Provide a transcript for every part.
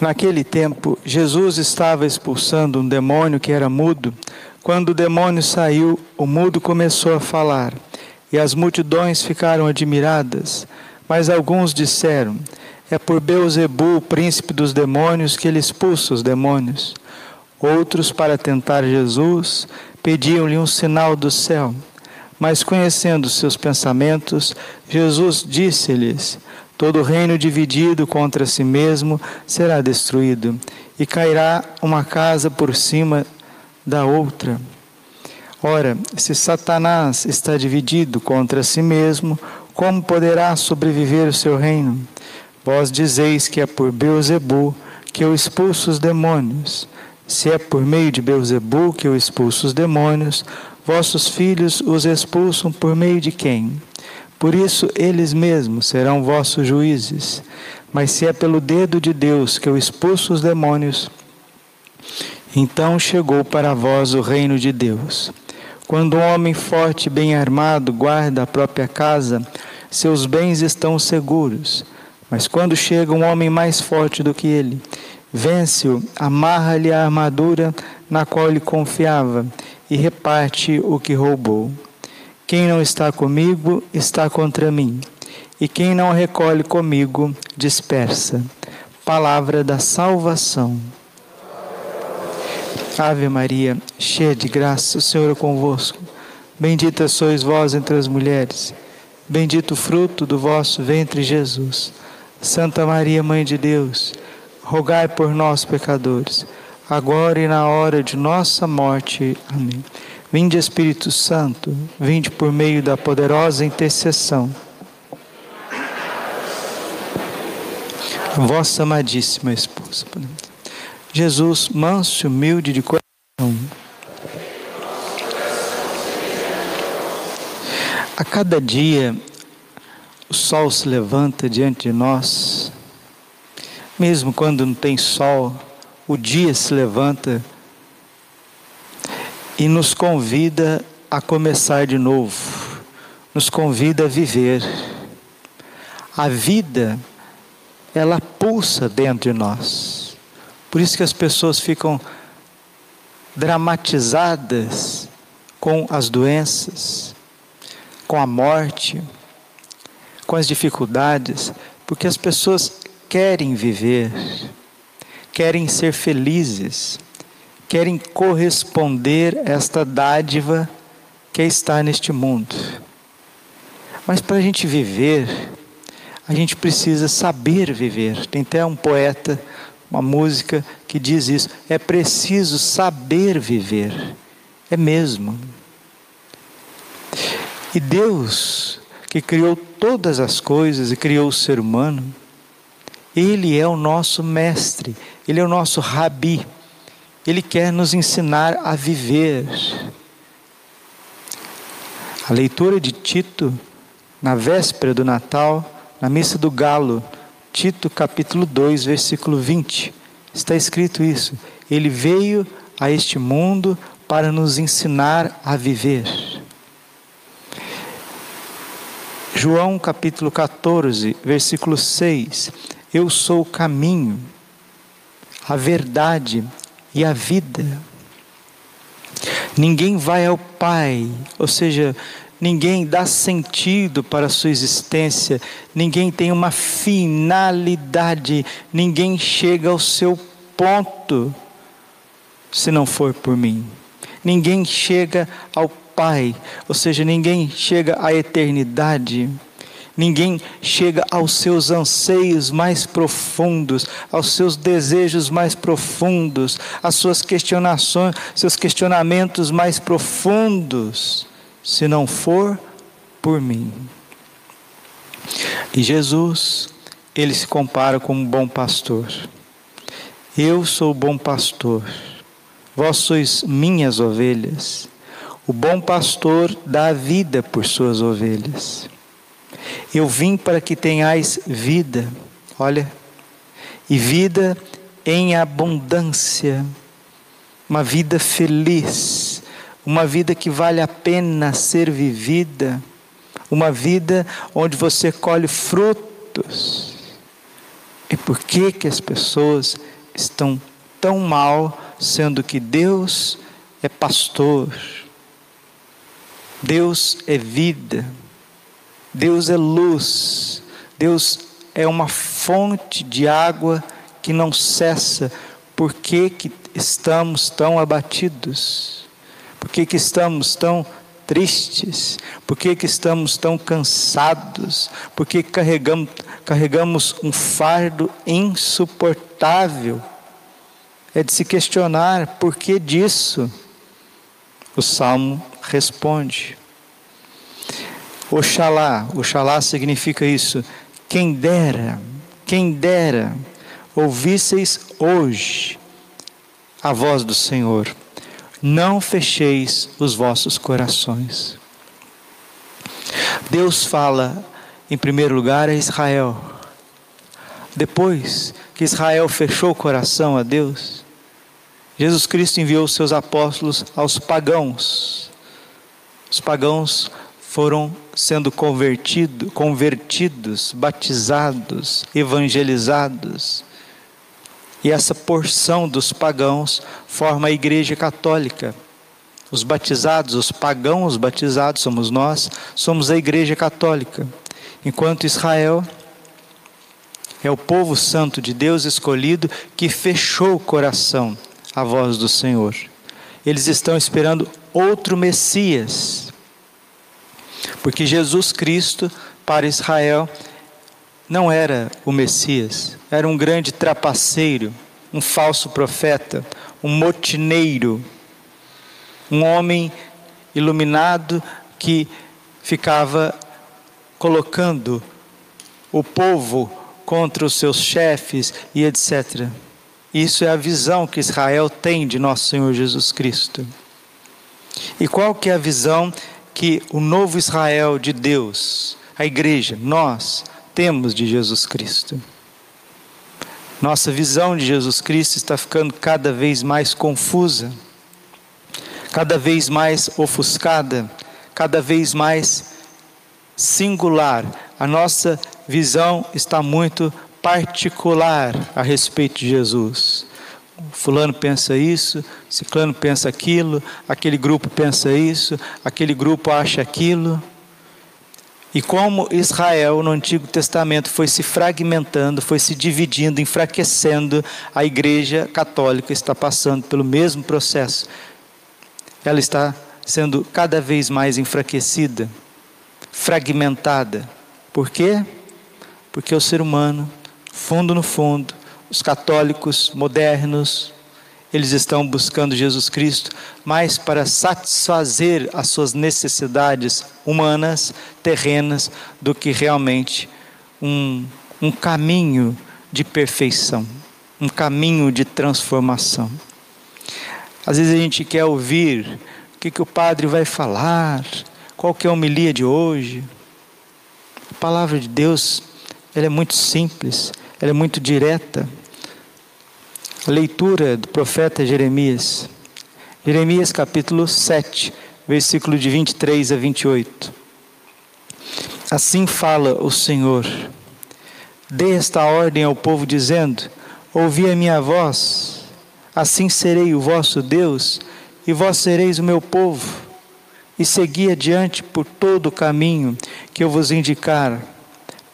Naquele tempo, Jesus estava expulsando um demônio que era mudo. Quando o demônio saiu, o mudo começou a falar, e as multidões ficaram admiradas. Mas alguns disseram: É por Beuzebu, príncipe dos demônios, que ele expulsa os demônios. Outros, para tentar Jesus, pediam-lhe um sinal do céu. Mas conhecendo seus pensamentos, Jesus disse-lhes: Todo reino dividido contra si mesmo será destruído, e cairá uma casa por cima da outra. Ora, se Satanás está dividido contra si mesmo, como poderá sobreviver o seu reino? Vós dizeis que é por Beuzebu que eu expulso os demônios. Se é por meio de Beuzebu que eu expulso os demônios, vossos filhos os expulsam por meio de quem? Por isso eles mesmos serão vossos juízes. Mas se é pelo dedo de Deus que eu expulso os demônios, então chegou para vós o reino de Deus. Quando um homem forte e bem armado guarda a própria casa, seus bens estão seguros. Mas quando chega um homem mais forte do que ele, vence-o, amarra-lhe a armadura na qual ele confiava e reparte o que roubou. Quem não está comigo está contra mim, e quem não recolhe comigo dispersa. Palavra da salvação. Ave Maria, cheia de graça, o Senhor é convosco. Bendita sois vós entre as mulheres, bendito o fruto do vosso ventre, Jesus. Santa Maria, Mãe de Deus, rogai por nós, pecadores, agora e na hora de nossa morte. Amém. Vinde Espírito Santo, vinde por meio da poderosa intercessão. Vossa amadíssima esposa. Jesus, manso e humilde de coração. A cada dia o sol se levanta diante de nós, mesmo quando não tem sol, o dia se levanta e nos convida a começar de novo, nos convida a viver. A vida, ela pulsa dentro de nós. Por isso que as pessoas ficam dramatizadas com as doenças, com a morte, com as dificuldades, porque as pessoas querem viver, querem ser felizes querem corresponder esta dádiva que está neste mundo. Mas para a gente viver, a gente precisa saber viver. Tem até um poeta, uma música que diz isso: é preciso saber viver. É mesmo. E Deus, que criou todas as coisas e criou o ser humano, Ele é o nosso mestre, Ele é o nosso rabi. Ele quer nos ensinar a viver. A leitura de Tito, na véspera do Natal, na missa do Galo, Tito capítulo 2, versículo 20, está escrito isso. Ele veio a este mundo para nos ensinar a viver. João capítulo 14, versículo 6. Eu sou o caminho, a verdade e a vida. Ninguém vai ao Pai, ou seja, ninguém dá sentido para a sua existência, ninguém tem uma finalidade, ninguém chega ao seu ponto se não for por mim. Ninguém chega ao Pai, ou seja, ninguém chega à eternidade Ninguém chega aos seus anseios mais profundos, aos seus desejos mais profundos, às suas questionações, seus questionamentos mais profundos, se não for por mim. E Jesus, ele se compara com um bom pastor. Eu sou o bom pastor. Vós sois minhas ovelhas. O bom pastor dá vida por suas ovelhas. Eu vim para que tenhais vida, olha, e vida em abundância, uma vida feliz, uma vida que vale a pena ser vivida, uma vida onde você colhe frutos. E por que que as pessoas estão tão mal, sendo que Deus é pastor, Deus é vida, Deus é luz, Deus é uma fonte de água que não cessa. Por que, que estamos tão abatidos? Por que, que estamos tão tristes? Por que, que estamos tão cansados? Por que carregamos, carregamos um fardo insuportável? É de se questionar por que disso. O salmo responde. Oxalá, Oxalá significa isso. Quem dera, quem dera, ouvisseis hoje a voz do Senhor. Não fecheis os vossos corações. Deus fala, em primeiro lugar, a Israel. Depois que Israel fechou o coração a Deus, Jesus Cristo enviou seus apóstolos aos pagãos. Os pagãos foram sendo convertido, convertidos, batizados, evangelizados. E essa porção dos pagãos forma a Igreja Católica. Os batizados, os pagãos batizados somos nós, somos a Igreja Católica. Enquanto Israel é o povo santo de Deus escolhido que fechou o coração à voz do Senhor. Eles estão esperando outro Messias. Porque Jesus Cristo, para Israel, não era o Messias, era um grande trapaceiro, um falso profeta, um motineiro, um homem iluminado que ficava colocando o povo contra os seus chefes e etc. Isso é a visão que Israel tem de nosso Senhor Jesus Cristo. E qual que é a visão que o novo Israel de Deus, a igreja, nós temos de Jesus Cristo? Nossa visão de Jesus Cristo está ficando cada vez mais confusa, cada vez mais ofuscada, cada vez mais singular. A nossa visão está muito particular a respeito de Jesus. Fulano pensa isso, Ciclano pensa aquilo, aquele grupo pensa isso, aquele grupo acha aquilo. E como Israel no Antigo Testamento foi se fragmentando, foi se dividindo, enfraquecendo, a Igreja Católica está passando pelo mesmo processo. Ela está sendo cada vez mais enfraquecida, fragmentada. Por quê? Porque o ser humano, fundo no fundo, os católicos modernos, eles estão buscando Jesus Cristo mais para satisfazer as suas necessidades humanas, terrenas, do que realmente um, um caminho de perfeição, um caminho de transformação. Às vezes a gente quer ouvir o que, que o padre vai falar, qual que é a homilia de hoje. A palavra de Deus ela é muito simples, ela é muito direta. A leitura do profeta Jeremias. Jeremias capítulo 7, versículo de 23 a 28. Assim fala o Senhor: Dê esta ordem ao povo, dizendo: Ouvi a minha voz, assim serei o vosso Deus, e vós sereis o meu povo, e segui adiante por todo o caminho que eu vos indicar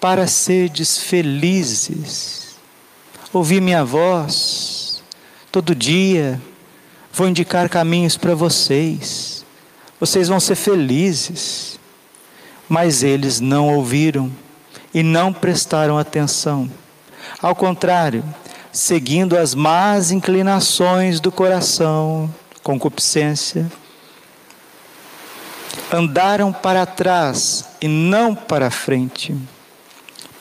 para serdes felizes. Ouvi minha voz todo dia, vou indicar caminhos para vocês. Vocês vão ser felizes. Mas eles não ouviram e não prestaram atenção. Ao contrário, seguindo as más inclinações do coração, concupiscência, andaram para trás e não para frente.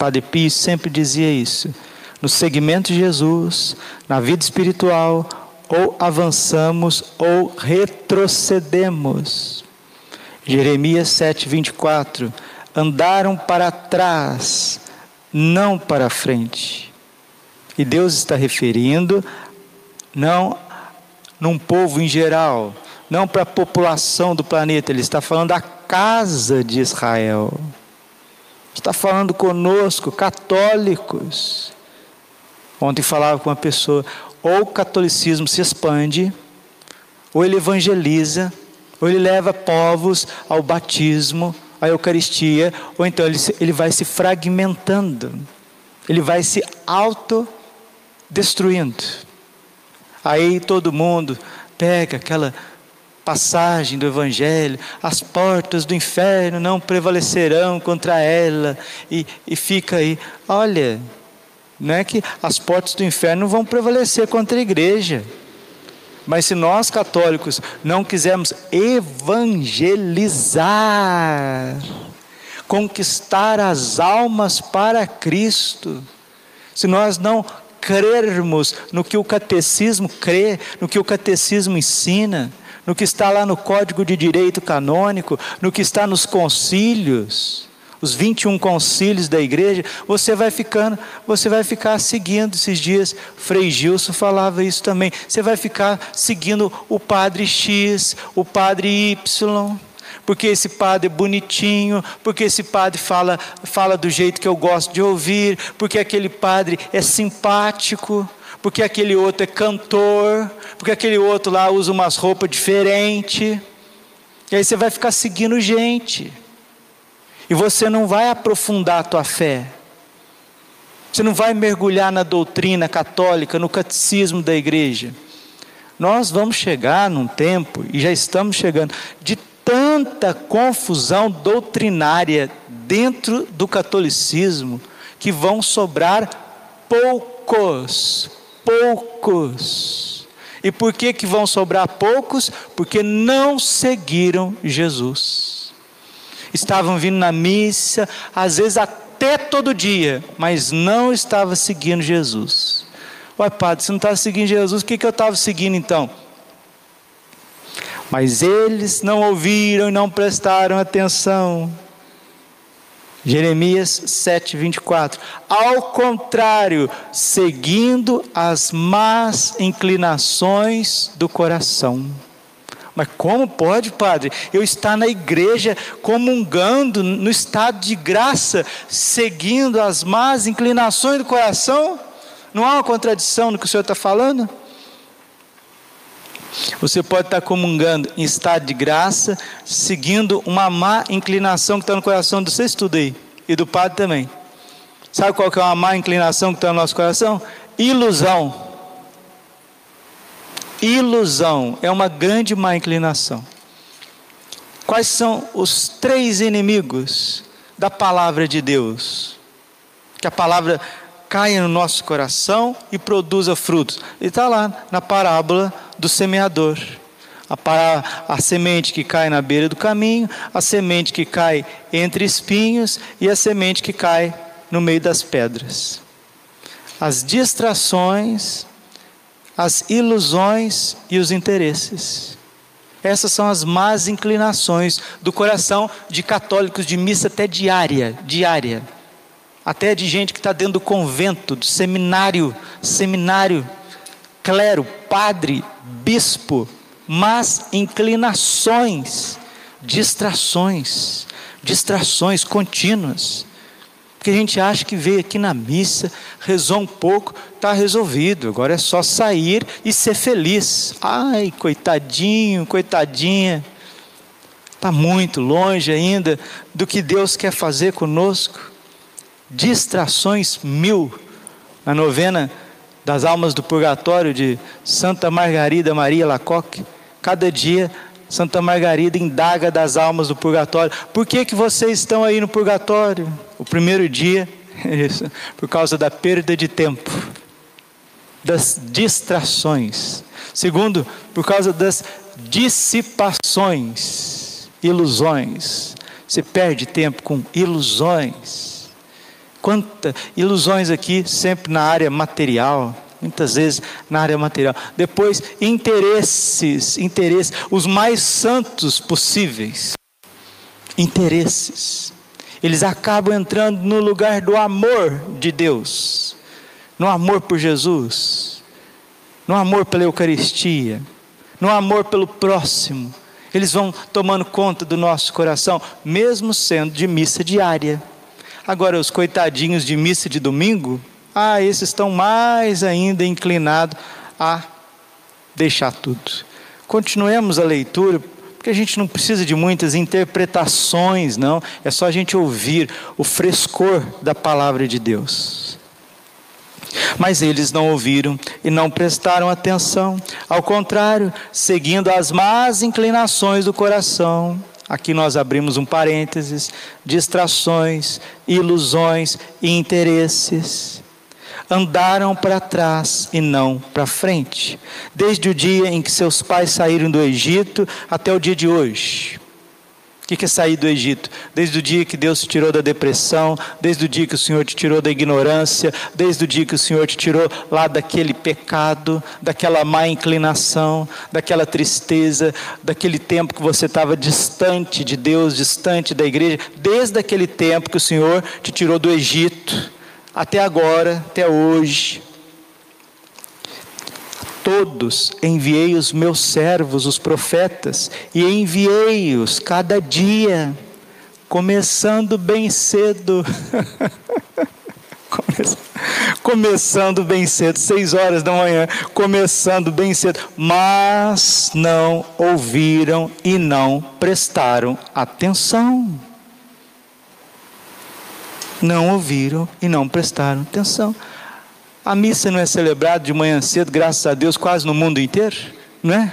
Padre Pio sempre dizia isso. No segmento de Jesus, na vida espiritual, ou avançamos ou retrocedemos. Jeremias 7, 24. Andaram para trás, não para frente. E Deus está referindo, não num povo em geral, não para a população do planeta, Ele está falando da casa de Israel está falando conosco, católicos. Ontem falava com uma pessoa, ou o catolicismo se expande, ou ele evangeliza, ou ele leva povos ao batismo, à Eucaristia, ou então ele, ele vai se fragmentando, ele vai se autodestruindo. Aí todo mundo pega aquela passagem do Evangelho, as portas do inferno não prevalecerão contra ela, e, e fica aí, olha, não é que as portas do inferno vão prevalecer contra a igreja, mas se nós católicos não quisermos evangelizar, conquistar as almas para Cristo, se nós não crermos no que o catecismo crê, no que o catecismo ensina, no que está lá no Código de Direito Canônico, no que está nos concílios, os 21 concílios da igreja, você vai ficando, você vai ficar seguindo esses dias. Frei Gilson falava isso também. Você vai ficar seguindo o padre X, o padre Y, porque esse padre é bonitinho, porque esse padre fala, fala do jeito que eu gosto de ouvir, porque aquele padre é simpático porque aquele outro é cantor, porque aquele outro lá usa umas roupas diferentes. E aí você vai ficar seguindo gente. E você não vai aprofundar a tua fé. Você não vai mergulhar na doutrina católica, no catecismo da igreja. Nós vamos chegar num tempo, e já estamos chegando, de tanta confusão doutrinária dentro do catolicismo, que vão sobrar poucos poucos. E por que, que vão sobrar poucos? Porque não seguiram Jesus. Estavam vindo na missa, às vezes até todo dia, mas não estava seguindo Jesus. Ué, padre, se não estava seguindo Jesus, o que, que eu estava seguindo então? Mas eles não ouviram e não prestaram atenção. Jeremias 7, 24. Ao contrário, seguindo as más inclinações do coração. Mas como pode, padre, eu estar na igreja comungando no estado de graça, seguindo as más inclinações do coração? Não há uma contradição no que o senhor está falando? Você pode estar comungando em estado de graça, seguindo uma má inclinação que está no coração do você estuda aí, e do padre também. Sabe qual que é uma má inclinação que está no nosso coração? Ilusão. Ilusão é uma grande má inclinação. Quais são os três inimigos da palavra de Deus? Que a palavra caia no nosso coração e produza frutos. E está lá na parábola do semeador. A, a semente que cai na beira do caminho, a semente que cai entre espinhos e a semente que cai no meio das pedras. As distrações, as ilusões e os interesses. Essas são as más inclinações do coração de católicos de missa até diária, diária. Até de gente que está dentro do convento, do seminário, seminário clero, padre, bispo, mas inclinações, distrações, distrações contínuas. Porque a gente acha que veio aqui na missa, rezou um pouco, está resolvido, agora é só sair e ser feliz. Ai, coitadinho, coitadinha, está muito longe ainda do que Deus quer fazer conosco. Distrações mil. Na novena das almas do purgatório de Santa Margarida Maria Lacoque. Cada dia Santa Margarida indaga das almas do purgatório. Por que que vocês estão aí no purgatório? O primeiro dia, isso, por causa da perda de tempo, das distrações. Segundo, por causa das dissipações, ilusões. Você perde tempo com ilusões. Quantas ilusões aqui, sempre na área material, muitas vezes na área material. Depois, interesses, interesses, os mais santos possíveis. Interesses. Eles acabam entrando no lugar do amor de Deus, no amor por Jesus, no amor pela Eucaristia, no amor pelo próximo. Eles vão tomando conta do nosso coração, mesmo sendo de missa diária. Agora, os coitadinhos de missa de domingo, Ah, esses estão mais ainda inclinados a deixar tudo. Continuemos a leitura, porque a gente não precisa de muitas interpretações, não. É só a gente ouvir o frescor da palavra de Deus. Mas eles não ouviram e não prestaram atenção. Ao contrário, seguindo as más inclinações do coração. Aqui nós abrimos um parênteses: distrações, ilusões e interesses andaram para trás e não para frente, desde o dia em que seus pais saíram do Egito até o dia de hoje. O que é sair do Egito? Desde o dia que Deus te tirou da depressão, desde o dia que o Senhor te tirou da ignorância, desde o dia que o Senhor te tirou lá daquele pecado, daquela má inclinação, daquela tristeza, daquele tempo que você estava distante de Deus, distante da igreja, desde aquele tempo que o Senhor te tirou do Egito até agora, até hoje. Todos enviei os meus servos, os profetas, e enviei-os cada dia, começando bem cedo. começando bem cedo, seis horas da manhã, começando bem cedo, mas não ouviram e não prestaram atenção não ouviram e não prestaram atenção. A missa não é celebrada de manhã cedo, graças a Deus, quase no mundo inteiro, não é?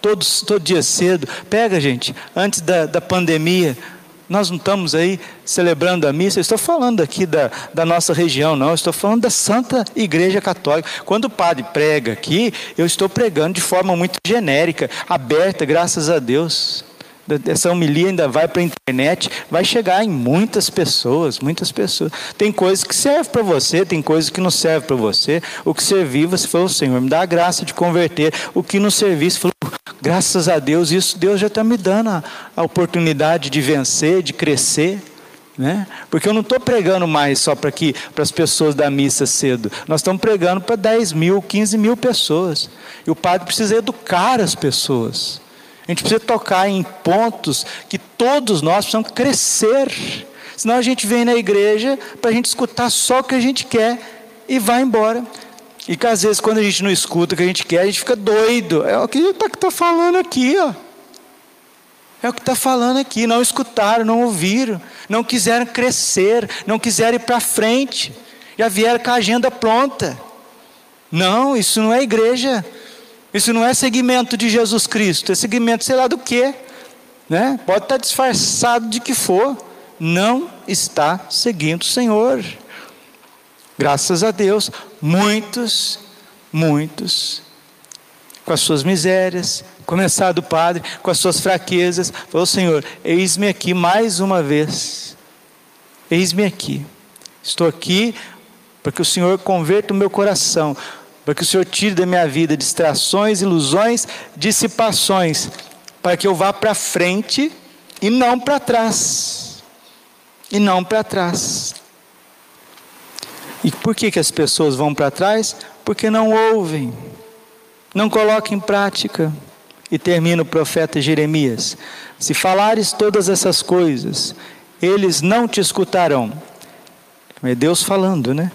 Todos, todo dia cedo. Pega, gente, antes da, da pandemia, nós não estamos aí celebrando a missa, eu estou falando aqui da, da nossa região, não, eu estou falando da Santa Igreja Católica. Quando o padre prega aqui, eu estou pregando de forma muito genérica, aberta, graças a Deus essa homilia ainda vai para a internet, vai chegar em muitas pessoas, muitas pessoas. Tem coisas que servem para você, tem coisas que não servem para você. O que servir, você falou, Senhor, me dá a graça de converter. O que não servir, você falou, graças a Deus, isso Deus já está me dando a, a oportunidade de vencer, de crescer. Né? Porque eu não estou pregando mais só para aqui, para as pessoas da missa cedo. Nós estamos pregando para 10 mil, 15 mil pessoas. E o padre precisa educar as pessoas. Gente precisa tocar em pontos que todos nós precisamos crescer. Senão a gente vem na igreja para a gente escutar só o que a gente quer e vai embora. E que às vezes quando a gente não escuta o que a gente quer, a gente fica doido. É o que está tá falando aqui, ó. É o que está falando aqui. Não escutaram, não ouviram, não quiseram crescer, não quiseram ir para frente. Já vieram com a agenda pronta. Não, isso não é igreja. Isso não é seguimento de Jesus Cristo, é seguimento, sei lá do que. Né? Pode estar disfarçado de que for, não está seguindo o Senhor. Graças a Deus, muitos, muitos, com as suas misérias, começar do Padre, com as suas fraquezas, falou: Senhor, eis-me aqui mais uma vez, eis-me aqui, estou aqui para que o Senhor converta o meu coração para que o Senhor tire da minha vida distrações, ilusões, dissipações, para que eu vá para frente e não para trás. E não para trás. E por que, que as pessoas vão para trás? Porque não ouvem, não colocam em prática. E termina o profeta Jeremias: Se falares todas essas coisas, eles não te escutarão. É Deus falando, né?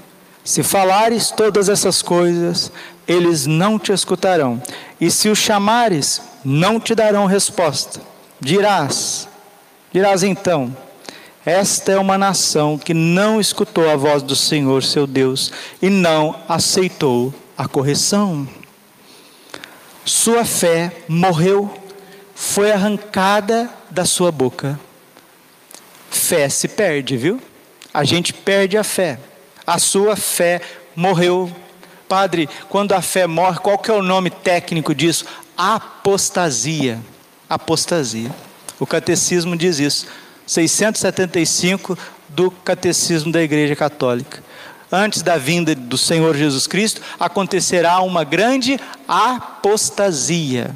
Se falares todas essas coisas, eles não te escutarão. E se os chamares, não te darão resposta. Dirás, dirás então: Esta é uma nação que não escutou a voz do Senhor seu Deus e não aceitou a correção. Sua fé morreu, foi arrancada da sua boca. Fé se perde, viu? A gente perde a fé a sua fé morreu. Padre, quando a fé morre, qual que é o nome técnico disso? Apostasia. Apostasia. O catecismo diz isso. 675 do catecismo da Igreja Católica. Antes da vinda do Senhor Jesus Cristo, acontecerá uma grande apostasia.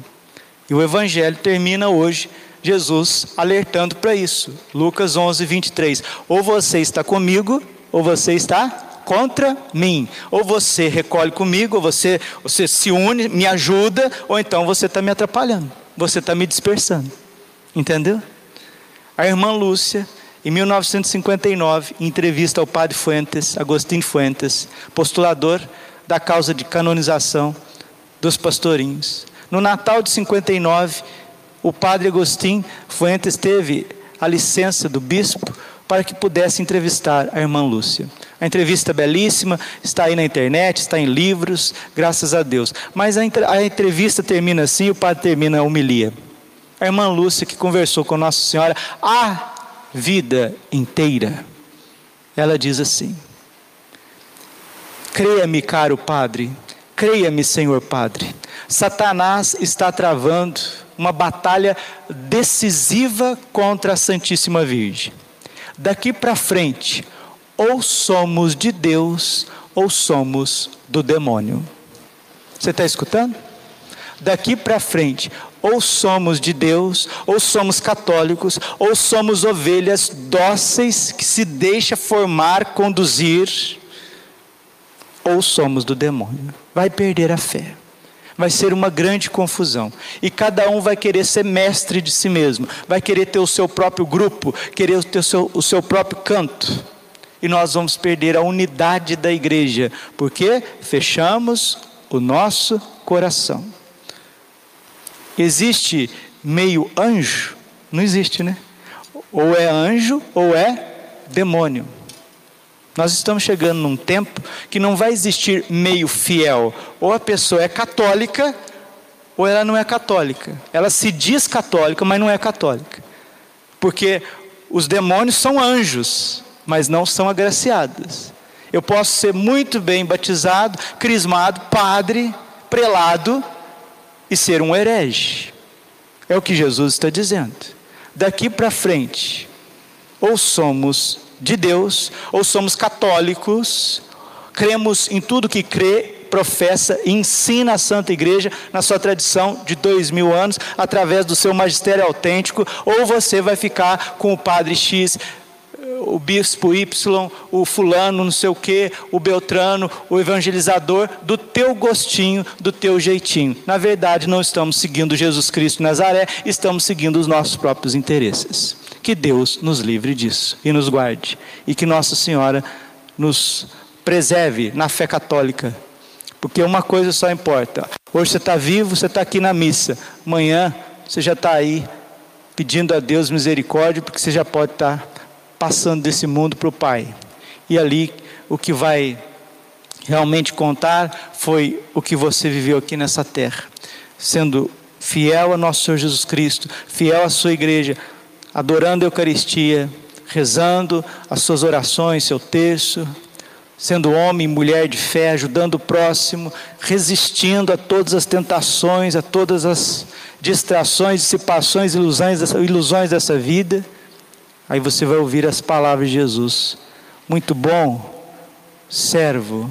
E o Evangelho termina hoje, Jesus alertando para isso. Lucas 11, 23. Ou você está comigo, ou você está contra mim. Ou você recolhe comigo, ou você, você se une, me ajuda, ou então você está me atrapalhando, você está me dispersando. Entendeu? A irmã Lúcia Em 1959, em entrevista ao padre Fuentes, Agostinho Fuentes, postulador da causa de canonização dos pastorinhos. No Natal de 59, o padre Agostinho Fuentes teve a licença do bispo para que pudesse entrevistar a irmã Lúcia. A entrevista é belíssima, está aí na internet, está em livros, graças a Deus. Mas a, entrevista termina assim, o padre termina a homilia. A irmã Lúcia, que conversou com Nossa Senhora a vida inteira, ela diz assim: Creia-me, caro padre, creia-me, senhor padre, Satanás está travando uma batalha decisiva contra a Santíssima Virgem. Daqui para frente, ou somos de Deus ou somos do demônio. Você está escutando? Daqui para frente, ou somos de Deus, ou somos católicos, ou somos ovelhas dóceis que se deixa formar, conduzir, ou somos do demônio. Vai perder a fé vai ser uma grande confusão. E cada um vai querer ser mestre de si mesmo, vai querer ter o seu próprio grupo, querer ter o seu, o seu próprio canto. E nós vamos perder a unidade da igreja, porque fechamos o nosso coração. Existe meio anjo? Não existe, né? Ou é anjo ou é demônio. Nós estamos chegando num tempo que não vai existir meio fiel. Ou a pessoa é católica, ou ela não é católica. Ela se diz católica, mas não é católica. Porque os demônios são anjos, mas não são agraciados. Eu posso ser muito bem batizado, crismado, padre, prelado e ser um herege. É o que Jesus está dizendo. Daqui para frente, ou somos de Deus, ou somos católicos, cremos em tudo que crê, professa e ensina a Santa Igreja na sua tradição de dois mil anos, através do seu magistério autêntico, ou você vai ficar com o padre X, o bispo Y, o fulano, não sei o que, o Beltrano, o evangelizador, do teu gostinho, do teu jeitinho. Na verdade, não estamos seguindo Jesus Cristo Nazaré, estamos seguindo os nossos próprios interesses. Que Deus nos livre disso e nos guarde. E que Nossa Senhora nos preserve na fé católica. Porque uma coisa só importa. Hoje você está vivo, você está aqui na missa. Amanhã você já está aí pedindo a Deus misericórdia, porque você já pode estar tá passando desse mundo para o Pai. E ali o que vai realmente contar foi o que você viveu aqui nessa terra, sendo fiel a nosso Senhor Jesus Cristo, fiel à sua igreja, adorando a Eucaristia, rezando as suas orações, seu terço, sendo homem e mulher de fé, ajudando o próximo, resistindo a todas as tentações, a todas as distrações, dissipações, ilusões dessa, ilusões dessa vida. Aí você vai ouvir as palavras de Jesus. Muito bom, servo,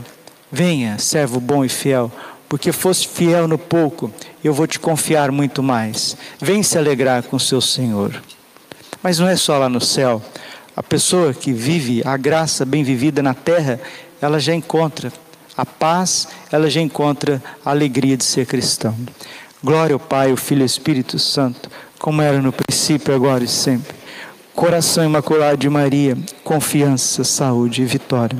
venha, servo bom e fiel, porque fosse fiel no pouco, eu vou te confiar muito mais. Vem se alegrar com o seu Senhor. Mas não é só lá no céu. A pessoa que vive a graça bem vivida na terra, ela já encontra a paz, ela já encontra a alegria de ser cristão. Glória ao Pai, ao Filho e ao Espírito Santo, como era no princípio, agora e sempre. Coração imaculado de Maria, confiança, saúde e vitória.